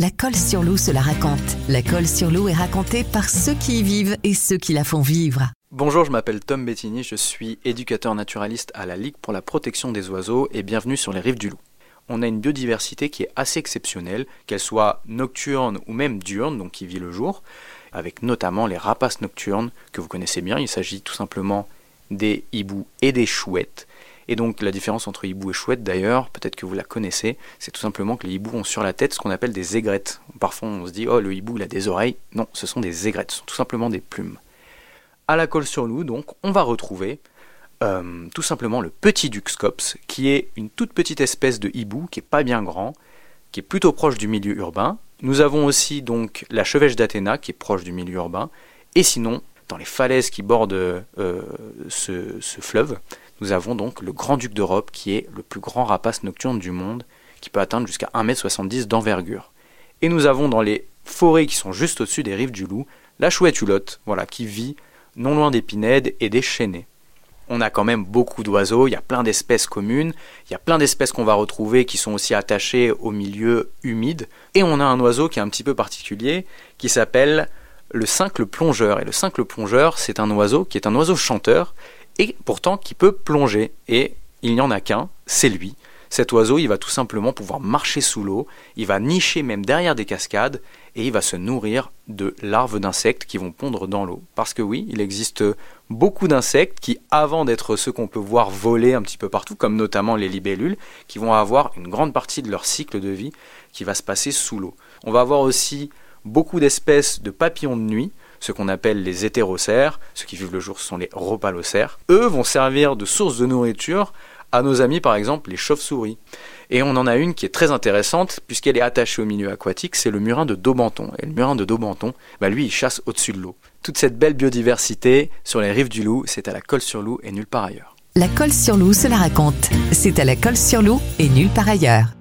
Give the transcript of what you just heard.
La colle sur l'eau se la raconte. La colle sur l'eau est racontée par ceux qui y vivent et ceux qui la font vivre. Bonjour, je m'appelle Tom Bettini, je suis éducateur naturaliste à la Ligue pour la protection des oiseaux et bienvenue sur les rives du Loup. On a une biodiversité qui est assez exceptionnelle, qu'elle soit nocturne ou même diurne, donc qui vit le jour, avec notamment les rapaces nocturnes que vous connaissez bien. Il s'agit tout simplement des hiboux et des chouettes. Et donc la différence entre hibou et chouette d'ailleurs, peut-être que vous la connaissez, c'est tout simplement que les hiboux ont sur la tête ce qu'on appelle des aigrettes. Parfois on se dit oh le hibou il a des oreilles. Non, ce sont des aigrettes, ce sont tout simplement des plumes. À la colle sur loup, donc, on va retrouver euh, tout simplement le petit Duxcops, qui est une toute petite espèce de hibou qui est pas bien grand, qui est plutôt proche du milieu urbain. Nous avons aussi donc la chevêche d'Athéna qui est proche du milieu urbain. Et sinon, dans les falaises qui bordent euh, ce, fleuve, nous avons donc le grand-duc d'Europe qui est le plus grand rapace nocturne du monde, qui peut atteindre jusqu'à 1m70 d'envergure. Et nous avons dans les forêts qui sont juste au-dessus des rives du Loup, la chouette hulotte, voilà, qui vit non loin des pinèdes et des chênaies. On a quand même beaucoup d'oiseaux, il y a plein d'espèces communes, il y a plein d'espèces qu'on va retrouver qui sont aussi attachées au milieu humide, et on a un oiseau qui est un petit peu particulier, qui s'appelle le cincle plongeur. Et le cincle plongeur, c'est un oiseau qui est un oiseau chanteur, et pourtant qui peut plonger. Et il n'y en a qu'un, c'est lui. Cet oiseau, il va tout simplement pouvoir marcher sous l'eau, il va nicher même derrière des cascades, et il va se nourrir de larves d'insectes qui vont pondre dans l'eau. Parce que oui, il existe beaucoup d'insectes qui, avant d'être ceux qu'on peut voir voler un petit peu partout, comme notamment les libellules, qui vont avoir une grande partie de leur cycle de vie qui va se passer sous l'eau. On va avoir aussi beaucoup d'espèces de papillons de nuit, ce qu'on appelle les hétérocères, ceux qui vivent le jour sont les rhopalocères. Eux vont servir de source de nourriture à nos amis par exemple les chauves-souris. Et on en a une qui est très intéressante puisqu'elle est attachée au milieu aquatique, c'est le murin de Daubenton. Et le murin de Daubenton, bah lui il chasse au-dessus de l'eau. Toute cette belle biodiversité sur les rives du Loup, c'est à la colle sur loup et nulle part ailleurs. La colle sur loup se raconte. C'est à la colle sur loup et nulle part ailleurs.